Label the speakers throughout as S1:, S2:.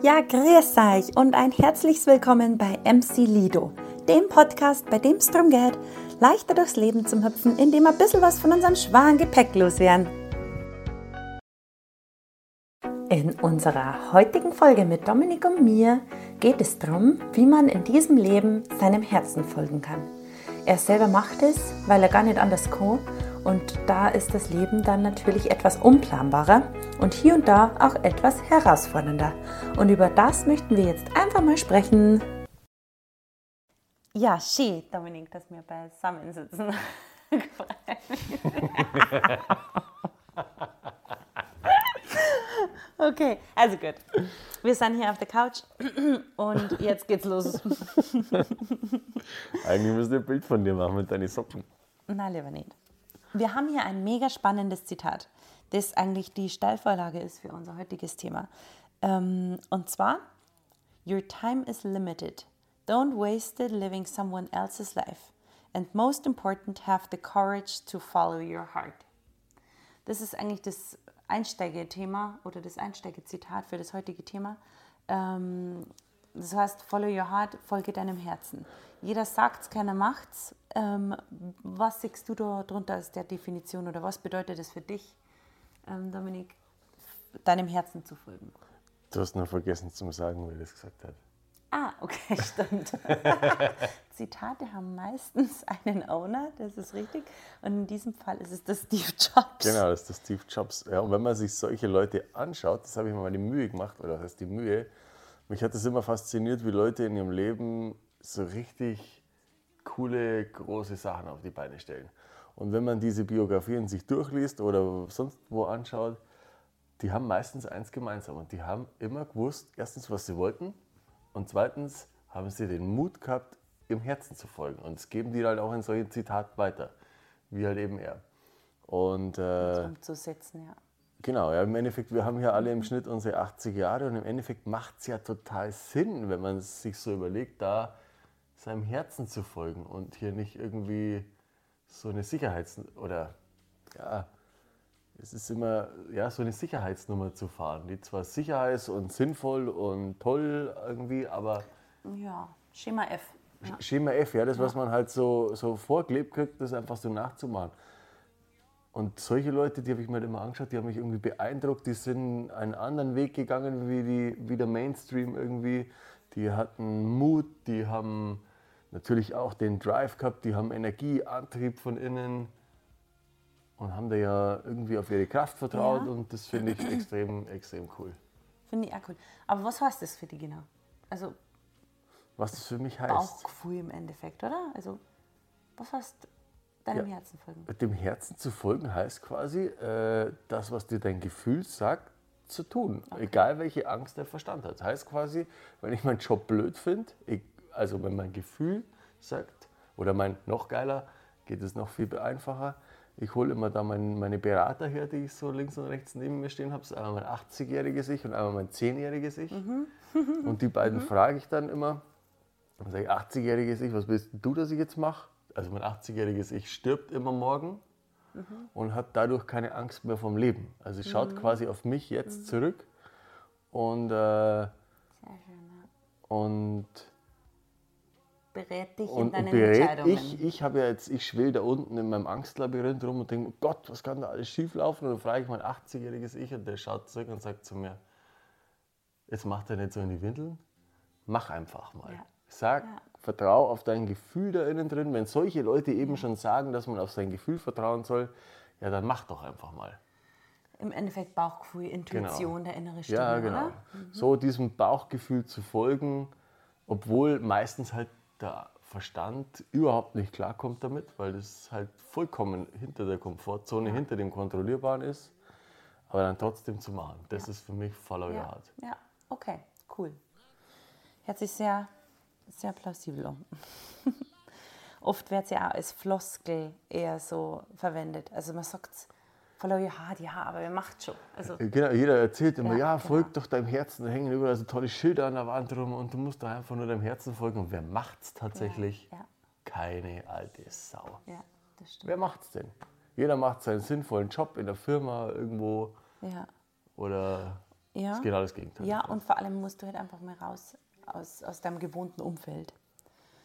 S1: Ja, grüß euch und ein herzliches Willkommen bei MC Lido, dem Podcast, bei dem es darum geht, leichter durchs Leben zu hüpfen, indem wir ein bisschen was von unserem schweren Gepäck loswerden. In unserer heutigen Folge mit Dominik und mir geht es darum, wie man in diesem Leben seinem Herzen folgen kann. Er selber macht es, weil er gar nicht anders kann und da ist das Leben dann natürlich etwas unplanbarer und hier und da auch etwas herausfordernder. Und über das möchten wir jetzt einfach mal sprechen. Ja, schön, Dominik, dass wir beisammen sitzen. okay, also gut. Wir sind hier auf der Couch und jetzt geht's los.
S2: Eigentlich müsst ihr ein Bild von dir machen mit deinen Socken.
S1: Nein, lieber nicht. Wir haben hier ein mega spannendes Zitat, das eigentlich die Steilvorlage ist für unser heutiges Thema. Ähm, und zwar, Your time is limited. Don't waste it living someone else's life. And most important, have the courage to follow your heart. Das ist eigentlich das Einsteigethema oder das Einsteigezitat für das heutige Thema. Das heißt, follow your heart, folge deinem Herzen. Jeder sagt es, keiner macht's. Ähm, was siehst du da drunter als der Definition oder was bedeutet es für dich, ähm, Dominik, deinem Herzen zu folgen?
S2: Du hast nur vergessen zu sagen, wer das gesagt hat.
S1: Ah, okay, stimmt. Zitate haben meistens einen Owner, das ist richtig. Und in diesem Fall ist es der Steve Jobs.
S2: Genau, das ist der Steve Jobs. Ja, und wenn man sich solche Leute anschaut, das habe ich mir mal die Mühe gemacht, oder das heißt die Mühe, mich hat es immer fasziniert, wie Leute in ihrem Leben so richtig coole, große Sachen auf die Beine stellen. Und wenn man diese Biografien sich durchliest oder sonst wo anschaut, die haben meistens eins gemeinsam und die haben immer gewusst, erstens, was sie wollten und zweitens haben sie den Mut gehabt, im Herzen zu folgen. Und das geben die halt auch in solchen Zitaten weiter, wie halt eben er. Und äh,
S1: umzusetzen, ja.
S2: Genau, ja, im Endeffekt, wir haben hier alle im Schnitt unsere 80 Jahre und im Endeffekt macht es ja total Sinn, wenn man sich so überlegt, da seinem Herzen zu folgen und hier nicht irgendwie so eine Sicherheits- oder ja, es ist immer ja, so eine Sicherheitsnummer zu fahren, die zwar sicher ist und sinnvoll und toll irgendwie, aber.
S1: Ja, Schema F.
S2: Ja. Schema F, ja, das, was man halt so, so vorgelebt kriegt, das einfach so nachzumachen. Und solche Leute, die habe ich mir halt immer angeschaut, die haben mich irgendwie beeindruckt, die sind einen anderen Weg gegangen wie, die, wie der Mainstream irgendwie. Die hatten Mut, die haben natürlich auch den Drive gehabt, die haben Energie, Antrieb von innen und haben da ja irgendwie auf ihre Kraft vertraut ja. und das finde ich extrem, extrem cool.
S1: Finde ich auch cool. Aber was heißt das für die genau? Also
S2: was das für mich heißt?
S1: Bauchgefühl im Endeffekt, oder? Also was heißt deinem ja, Herzen folgen?
S2: Dem Herzen zu folgen heißt quasi, äh, das, was dir dein Gefühl sagt, zu tun. Okay. Egal welche Angst der Verstand hat. Das heißt quasi, wenn ich meinen Job blöd finde, also wenn mein Gefühl sagt, oder mein noch geiler, geht es noch viel einfacher. Ich hole immer da mein, meine Berater her, die ich so links und rechts neben mir stehen habe. Das ist einmal mein 80-jähriges Ich und einmal mein 10-jähriges Ich. Mhm. und die beiden mhm. frage ich dann immer. Dann sage ich, 80-jähriges Ich, was willst du, dass ich jetzt mache? Also mein 80-jähriges Ich stirbt immer morgen mhm. und hat dadurch keine Angst mehr vom Leben. Also es schaut mhm. quasi auf mich jetzt mhm. zurück und, äh, und
S1: berät dich und, in deinen berät Entscheidungen.
S2: Ich, ich habe ja jetzt, ich schwel da unten in meinem Angstlabyrinth rum und denke, oh Gott, was kann da alles schief laufen? Und dann frage ich mein 80-jähriges Ich und der schaut zurück und sagt zu mir, jetzt mach er nicht so in die Windeln, mach einfach mal. Ja. Sag, ja. Vertrau auf dein Gefühl da innen drin. Wenn solche Leute eben schon sagen, dass man auf sein Gefühl vertrauen soll, ja, dann mach doch einfach mal.
S1: Im Endeffekt Bauchgefühl, Intuition, genau. der innere Stimme,
S2: Ja, genau. Mhm. So diesem Bauchgefühl zu folgen, obwohl meistens halt der Verstand überhaupt nicht klarkommt damit, weil das halt vollkommen hinter der Komfortzone, ja. hinter dem Kontrollierbaren ist, aber dann trotzdem zu machen. Das ja. ist für mich Follow. Your Heart.
S1: Ja, okay, cool. Hört sich sehr, sehr plausibel um. Oft wird es ja auch als Floskel eher so verwendet. Also man sagt es Follow your heart, ja, aber wer macht schon? Also,
S2: äh, genau, jeder erzählt immer, ja, ja folg genau. doch deinem Herzen, da hängen überall so tolle Schilder an der Wand rum und du musst da einfach nur deinem Herzen folgen. Und wer macht's tatsächlich? Ja, ja. Keine alte Sau.
S1: Ja, das stimmt.
S2: Wer macht's denn? Jeder macht seinen sinnvollen Job in der Firma irgendwo.
S1: Ja.
S2: Oder
S1: Ja.
S2: Ist genau das Gegenteil.
S1: Ja, und vor allem musst du halt einfach mal raus aus, aus deinem gewohnten Umfeld.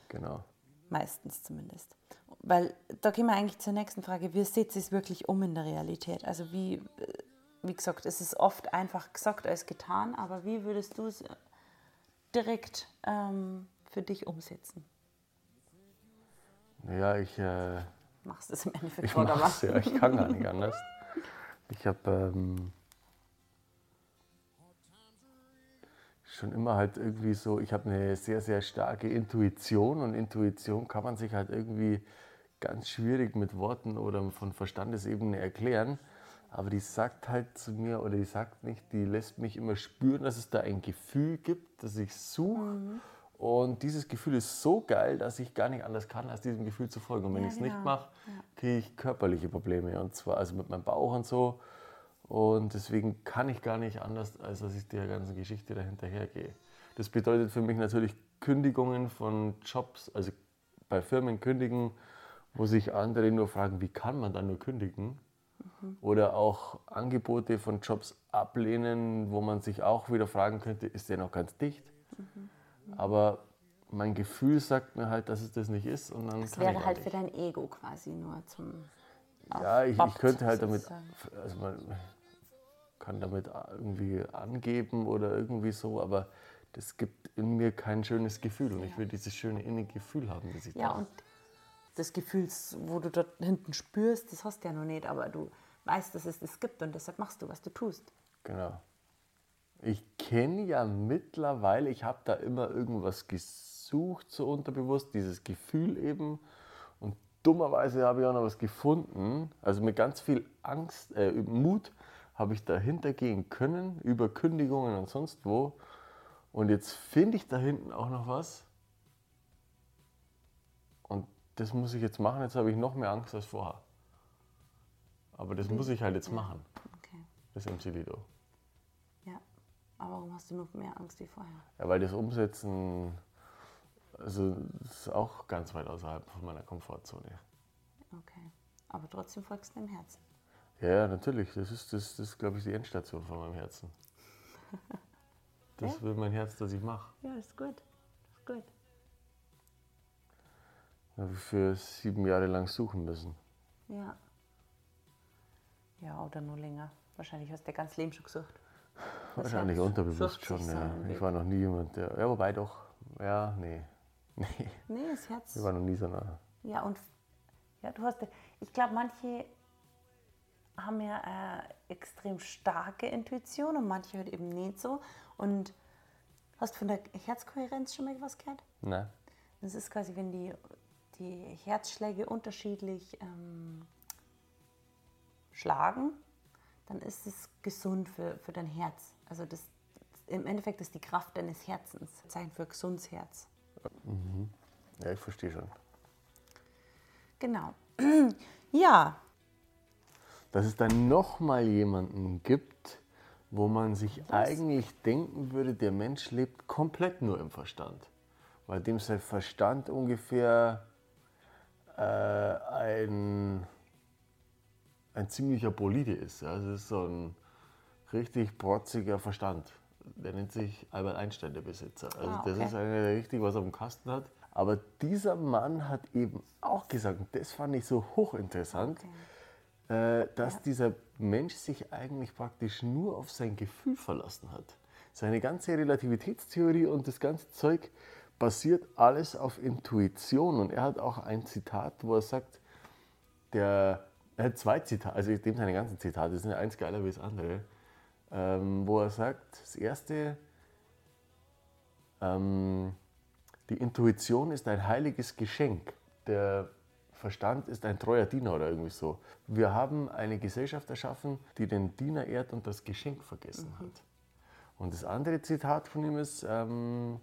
S2: Genau.
S1: Meistens zumindest. Weil da gehen wir eigentlich zur nächsten Frage. Wie setzt es wirklich um in der Realität? Also wie, äh, wie gesagt, es ist oft einfach gesagt als getan, aber wie würdest du es direkt ähm, für dich umsetzen?
S2: Ja, ich, äh,
S1: Machst es im Endeffekt
S2: ich
S1: oder was?
S2: ja, ich kann gar nicht anders. Ich habe ähm, schon immer halt irgendwie so, ich habe eine sehr, sehr starke Intuition und Intuition kann man sich halt irgendwie ganz schwierig mit Worten oder von Verstandesebene erklären. Aber die sagt halt zu mir, oder die sagt nicht, die lässt mich immer spüren, dass es da ein Gefühl gibt, das ich suche. Und dieses Gefühl ist so geil, dass ich gar nicht anders kann, als diesem Gefühl zu folgen. Und wenn
S1: Ja,
S2: ich es nicht
S1: genau.
S2: mache, kriege ich körperliche Probleme. Und zwar also mit meinem Bauch und so. Und deswegen kann ich gar nicht anders, als dass ich der ganzen Geschichte dahinterher gehe. Das bedeutet für mich natürlich Kündigungen von Jobs, also bei Firmen kündigen, wo sich andere nur fragen, wie kann man dann nur kündigen? Oder auch Angebote von Jobs ablehnen, wo man sich auch wieder fragen könnte, ist der noch ganz dicht? Aber mein Gefühl sagt mir halt, dass es das nicht ist. Und dann
S1: Das wäre halt für dein Ego quasi nur zum.
S2: Ja, ich, ich könnte halt damit, also man kann damit irgendwie angeben oder irgendwie so, aber das gibt in mir kein schönes Gefühl und ich will dieses schöne innige Gefühl haben, das ich
S1: Ja,
S2: da
S1: und das Gefühl, wo du dort hinten spürst, das hast du ja noch nicht, aber du weißt, dass es das gibt und deshalb machst du, was du tust.
S2: Genau. Ich kenne ja mittlerweile, ich habe da immer irgendwas gesucht, so unterbewusst, dieses Gefühl eben. Und dummerweise habe ich auch noch was gefunden. Also mit ganz viel Angst, äh, Mut habe ich dahinter gehen können, über Kündigungen und sonst wo. Und jetzt finde ich da hinten auch noch was. Und das muss ich jetzt machen. Jetzt habe ich noch mehr Angst als vorher. Aber das muss ich halt jetzt machen,
S1: Okay.
S2: das MC Lido.
S1: Ja. Aber warum hast du noch mehr Angst wie vorher?
S2: Ja, weil das Umsetzen, also das ist auch ganz weit außerhalb von meiner Komfortzone.
S1: Okay. Aber trotzdem folgst du deinem Herzen.
S2: Ja, natürlich. Das ist, das, das ist glaube ich, die Endstation von meinem Herzen. Das
S1: Ja.
S2: will mein Herz, dass ich mache.
S1: Ja, ist gut. Ist gut.
S2: Habe ich für sieben Jahre lang suchen müssen.
S1: Ja. Ja, oder nur länger. Wahrscheinlich hast du dein ganzes Leben schon gesucht. Das
S2: Wahrscheinlich
S1: Herz
S2: unterbewusst schon. Ja. Ich war noch nie jemand, der. Ja, wobei doch. Ja, nee. Nee,
S1: Nee, das Herz.
S2: ich war noch nie so nah.
S1: Ja, und ja, du hast, ich glaube, manche haben ja eine extrem starke Intuition und manche halt eben nicht so. Und hast du von der Herzkohärenz schon mal was gehört?
S2: Nein.
S1: Das ist quasi, wenn die, die Herzschläge unterschiedlich ähm, schlagen, dann ist es gesund für, für dein Herz. Also das, im Endeffekt ist die Kraft deines Herzens. Zeichen für gesundes Herz.
S2: Ja, ich verstehe schon.
S1: Genau. Ja,
S2: Dass es dann nochmal jemanden gibt, wo man sich eigentlich denken würde, der Mensch lebt komplett nur im Verstand. Weil dem sein Verstand ungefähr äh, ein, ein ziemlicher Bolide ist. Ja. Also es ist so ein richtig protziger Verstand. Der nennt sich Albert Einstein, der Besitzer. Also
S1: Ah,
S2: das
S1: okay.
S2: ist einer, der richtig was auf dem Kasten hat. Aber dieser Mann hat eben auch gesagt, und das fand ich so hochinteressant, äh, dass dieser Mensch sich eigentlich praktisch nur auf sein Gefühl verlassen hat. Seine ganze Relativitätstheorie und das ganze Zeug basiert alles auf Intuition. Und er hat auch ein Zitat, wo er sagt, der, er hat zwei Zitate, also ich nehme seine ganzen Zitate, das sind ja eins geiler wie das andere, ähm, wo er sagt, das erste, ähm, die Intuition ist ein heiliges Geschenk. Der Verstand ist ein treuer Diener oder irgendwie so. Wir haben eine Gesellschaft erschaffen, die den Diener ehrt und das Geschenk vergessen hat. Und das andere Zitat von ihm ist, ähm,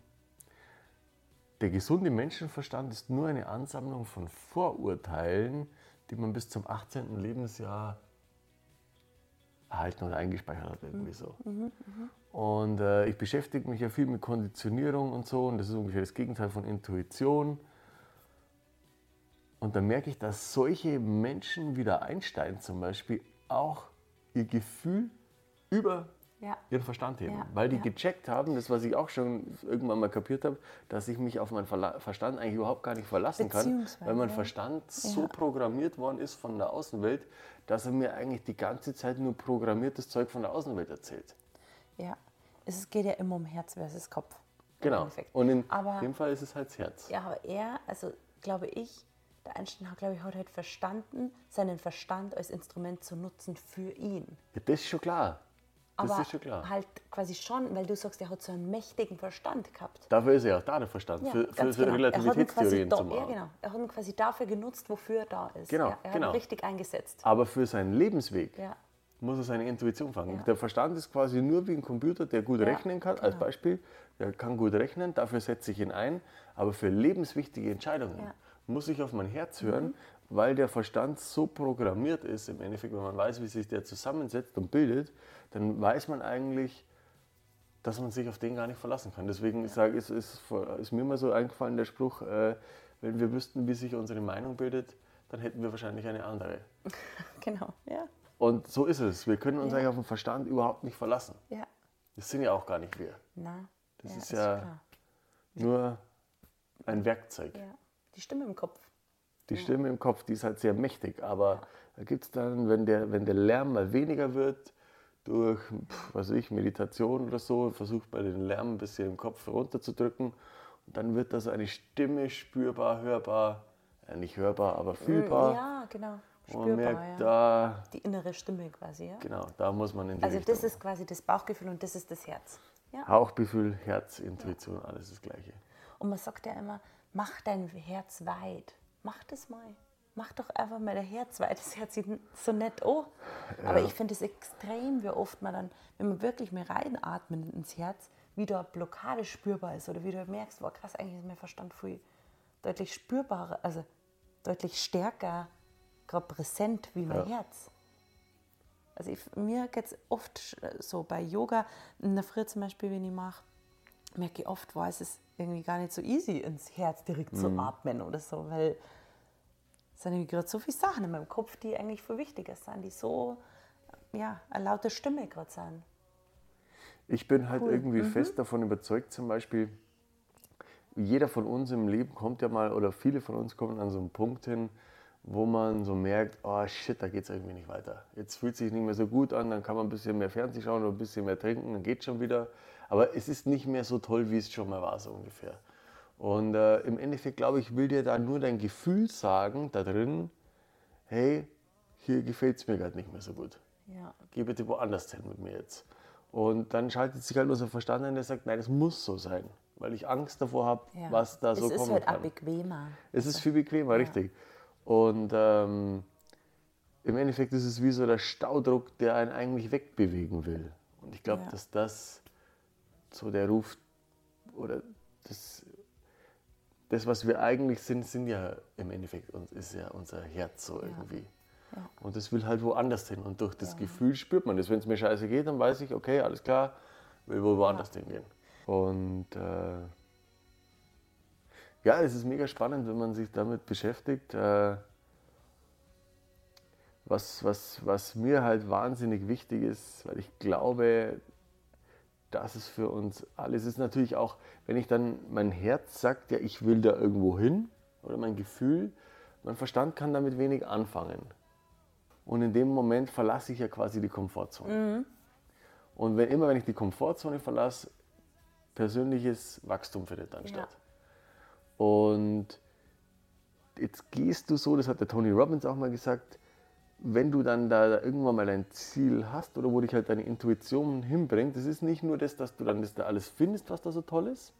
S2: der gesunde Menschenverstand ist nur eine Ansammlung von Vorurteilen, die man bis zum 18. Lebensjahr erhalten oder eingespeichert hat, irgendwie so. Und äh, ich beschäftige mich ja viel mit Konditionierung und so, und das ist ungefähr das Gegenteil von Intuition. Und dann merke ich, dass solche Menschen wie der Einstein zum Beispiel auch ihr Gefühl über
S1: Ja.
S2: ihren Verstand heben.
S1: Ja,
S2: Weil die
S1: ja.
S2: gecheckt haben, das, was ich auch schon irgendwann mal kapiert habe, dass ich mich auf meinen Verla Verstand eigentlich überhaupt gar nicht verlassen kann, weil mein. Verstand so programmiert worden ist von der Außenwelt, dass er mir eigentlich die ganze Zeit nur programmiertes Zeug von der Außenwelt erzählt.
S1: Ja. Es geht ja immer um Herz versus Kopf.
S2: Genau. Und in
S1: Aber-
S2: dem Fall ist es halt das Herz.
S1: Ja, aber er, also glaube ich, der Einstein hat, glaube ich, hat halt verstanden, seinen Verstand als Instrument zu nutzen für ihn.
S2: Ja, das ist schon klar. Das
S1: aber
S2: ist schon klar.
S1: halt quasi schon, weil du sagst, er hat so einen mächtigen Verstand gehabt.
S2: Dafür ist er auch da, der Verstand,
S1: Ja,
S2: für, für, für
S1: genau.
S2: Relativitätstheorien
S1: da,
S2: zu
S1: Ja, genau. Er hat ihn quasi dafür genutzt, wofür er da ist.
S2: Genau,
S1: ja, er
S2: genau.
S1: hat ihn richtig eingesetzt.
S2: Aber für seinen Lebensweg
S1: Ja.
S2: muss er seine Intuition fangen. Der Verstand ist quasi nur wie ein Computer, der gut rechnen kann, als
S1: genau.
S2: Beispiel. Der kann gut rechnen, dafür setze ich ihn ein. Aber für lebenswichtige Entscheidungen. Muss ich auf mein Herz hören, weil der Verstand so programmiert ist. Im Endeffekt, wenn man weiß, wie sich der zusammensetzt und bildet, dann weiß man eigentlich, dass man sich auf den gar nicht verlassen kann. Deswegen sage ich, ist, ist, ist mir mal so eingefallen der Spruch, äh, wenn wir wüssten, wie sich unsere Meinung bildet, dann hätten wir wahrscheinlich eine andere.
S1: Genau, ja.
S2: Und so ist es. Wir können uns
S1: Ja.
S2: eigentlich auf den Verstand überhaupt nicht verlassen.
S1: Ja.
S2: Das sind ja auch gar nicht wir.
S1: Na,
S2: Das
S1: ja,
S2: ist ja-
S1: klar.
S2: Nur ein Werkzeug.
S1: Ja. Die Stimme im Kopf.
S2: Die Stimme im Kopf, die ist halt sehr mächtig. Aber da gibt es dann, wenn der, wenn der Lärm mal weniger wird, durch pf, was weiß ich, Meditation oder so, versucht man den Lärm ein bisschen im Kopf runterzudrücken. Und dann wird das eine Stimme spürbar, hörbar, ja, nicht hörbar, aber fühlbar.
S1: Ja, genau.
S2: Und man
S1: Spürbar,
S2: merkt,
S1: ja.
S2: da,
S1: Die innere Stimme quasi, ja.
S2: genau, da muss man in die
S1: Also
S2: Richtung.
S1: das ist quasi das Bauchgefühl und das ist das Herz. Ja.
S2: Hauchgefühl, Herz, Intuition, alles das Gleiche.
S1: Und man sagt ja immer, mach dein Herz weit. Mach das mal. Mach doch einfach mal dein Herz weit. Das hört sich so nett an. Aber ich finde es extrem, wie oft man dann, wenn man wirklich mal reinatmet ins Herz, wie da eine Blockade spürbar ist oder wie du merkst, wow, krass, eigentlich ist mein Verstand viel deutlich spürbarer, also deutlich stärker, gerade präsent wie mein
S2: Ja.
S1: Herz. Also ich, mir geht es oft so bei Yoga, in der Früh zum Beispiel, wenn ich mache, merke ich oft, wow, es ist irgendwie gar nicht so easy, ins Herz direkt zu atmen oder so, weil es sind gerade so viele Sachen in meinem Kopf, die eigentlich viel wichtiger sind, die so, ja, eine laute Stimme gerade sind.
S2: Ich bin halt
S1: Cool.
S2: irgendwie fest davon überzeugt, zum Beispiel, jeder von uns im Leben kommt ja mal, oder viele von uns kommen an so einen Punkt hin, wo man so merkt, oh shit, da geht es irgendwie nicht weiter. Jetzt fühlt es sich nicht mehr so gut an, dann kann man ein bisschen mehr Fernsehen schauen oder ein bisschen mehr trinken, dann geht schon wieder. Aber es ist nicht mehr so toll, wie es schon mal war, so ungefähr. Und äh, im Endeffekt, glaube ich, will dir da nur dein Gefühl sagen, da drin, hey, hier gefällt es mir gerade nicht mehr so gut
S1: Ja,
S2: geh bitte woanders hin mit mir jetzt. Und dann schaltet sich halt unser Verstand ein, der sagt, nein, das muss so sein, weil ich Angst davor habe,
S1: ja.
S2: was da so
S1: es ist halt auch
S2: kann.
S1: bequemer.
S2: Es ist viel bequemer, richtig. Und ähm, im Endeffekt ist es wie so der Staudruck, der einen eigentlich wegbewegen will. Und ich glaube,
S1: Ja.
S2: dass das so der Ruf oder das, das, was wir eigentlich sind, sind ja im Endeffekt uns ist ja unser Herz so irgendwie.
S1: Ja.
S2: Und das will halt woanders hin. Und durch das Gefühl spürt man das. Wenn es mir scheiße geht, dann weiß ich, okay, alles klar, will wohl woanders hingehen. Und äh, ja, es ist mega spannend, wenn man sich damit beschäftigt. Äh, was, was, was mir halt wahnsinnig wichtig ist, weil ich glaube, dass es für uns alles ist natürlich auch, wenn ich dann, mein Herz sagt, ja, ich will da irgendwo hin, oder mein Gefühl, mein Verstand kann damit wenig anfangen. Und in dem Moment verlasse ich ja quasi die Komfortzone. Und wenn immer, wenn ich die Komfortzone verlasse, persönliches Wachstum findet dann
S1: Ja.
S2: statt. Und jetzt gehst du so, das hat der Tony Robbins auch mal gesagt, wenn du dann da irgendwann mal ein Ziel hast oder wo dich halt deine Intuition hinbringt, das ist nicht nur das, dass du dann das da alles findest, was da so toll ist,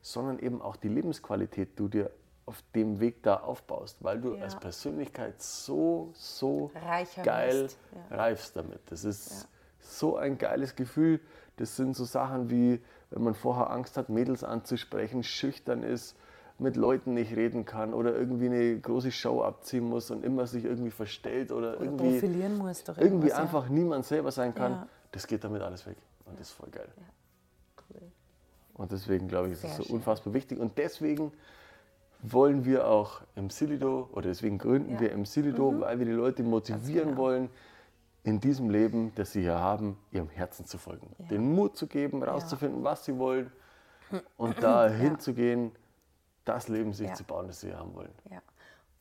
S2: sondern eben auch die Lebensqualität, die du dir auf dem Weg da aufbaust, weil du
S1: Ja.
S2: als Persönlichkeit so, so
S1: Reicher
S2: geil
S1: ja.
S2: reifst damit. Das ist so ein geiles Gefühl. Das sind so Sachen wie, wenn man vorher Angst hat, Mädels anzusprechen, schüchtern ist, mit Leuten nicht reden kann oder irgendwie eine große Show abziehen muss und immer sich irgendwie verstellt oder,
S1: Oder
S2: irgendwie,
S1: profilieren doch
S2: irgendwie
S1: ja.
S2: einfach niemand selber sein kann.
S1: Ja.
S2: Das geht damit alles weg. Und das ist voll geil.
S1: Cool.
S2: Und deswegen glaube ich, ist es so
S1: schön.
S2: unfassbar wichtig. Und deswegen wollen wir auch im Silido oder deswegen gründen.
S1: Mhm.
S2: wir im Silido, weil wir die Leute motivieren
S1: genau.
S2: wollen, in diesem Leben, das sie hier haben, ihrem Herzen zu folgen. Den Mut zu geben, rauszufinden, was sie wollen und da hinzugehen, das Leben sich
S1: Ja.
S2: zu bauen, das sie haben wollen.
S1: Ja.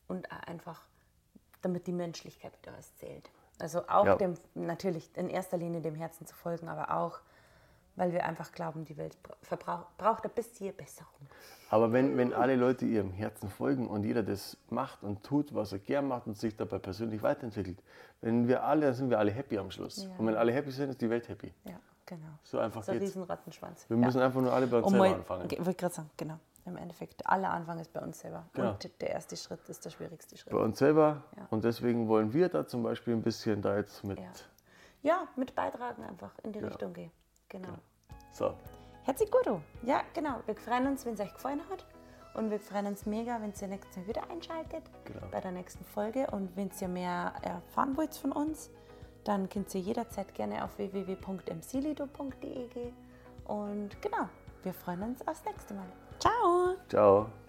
S1: Und einfach, damit die Menschlichkeit wieder was zählt. Also auch
S2: Ja.
S1: dem, natürlich in erster Linie dem Herzen zu folgen, aber auch, weil wir einfach glauben, die Welt braucht ein bisschen Besserung.
S2: Aber wenn, wenn alle Leute ihrem Herzen folgen und jeder das macht und tut, was er gern macht und sich dabei persönlich weiterentwickelt, wenn wir alle, dann sind wir alle happy am Schluss.
S1: Ja.
S2: Und wenn alle happy sind, ist die Welt happy.
S1: Ja, genau.
S2: So einfach
S1: So
S2: geht's.
S1: riesen Rattenschwanz.
S2: Wir
S1: ja.
S2: müssen einfach nur alle bei uns
S1: Und
S2: selber anfangen.
S1: Ich wollte gerade sagen, genau. Im Endeffekt, aller Anfang ist bei uns selber.
S2: Genau.
S1: Und der erste Schritt ist der schwierigste Schritt.
S2: Bei uns selber.
S1: Ja.
S2: Und deswegen wollen wir da zum Beispiel ein bisschen da jetzt mit.
S1: Ja. Ja, mit beitragen einfach in die
S2: Ja.
S1: Richtung gehen. Genau.
S2: So,
S1: Herzlich gut. Ja, genau. Wir freuen uns, wenn es euch gefallen hat. Und wir freuen uns mega, wenn ihr nächstes Mal wieder einschaltet
S2: Genau.
S1: bei der nächsten Folge. Und wenn ihr mehr erfahren wollt von uns, dann könnt ihr jederzeit gerne auf www.mclido.de gehen. Und genau, wir freuen uns aufs nächste Mal. Ciao!
S2: ciao.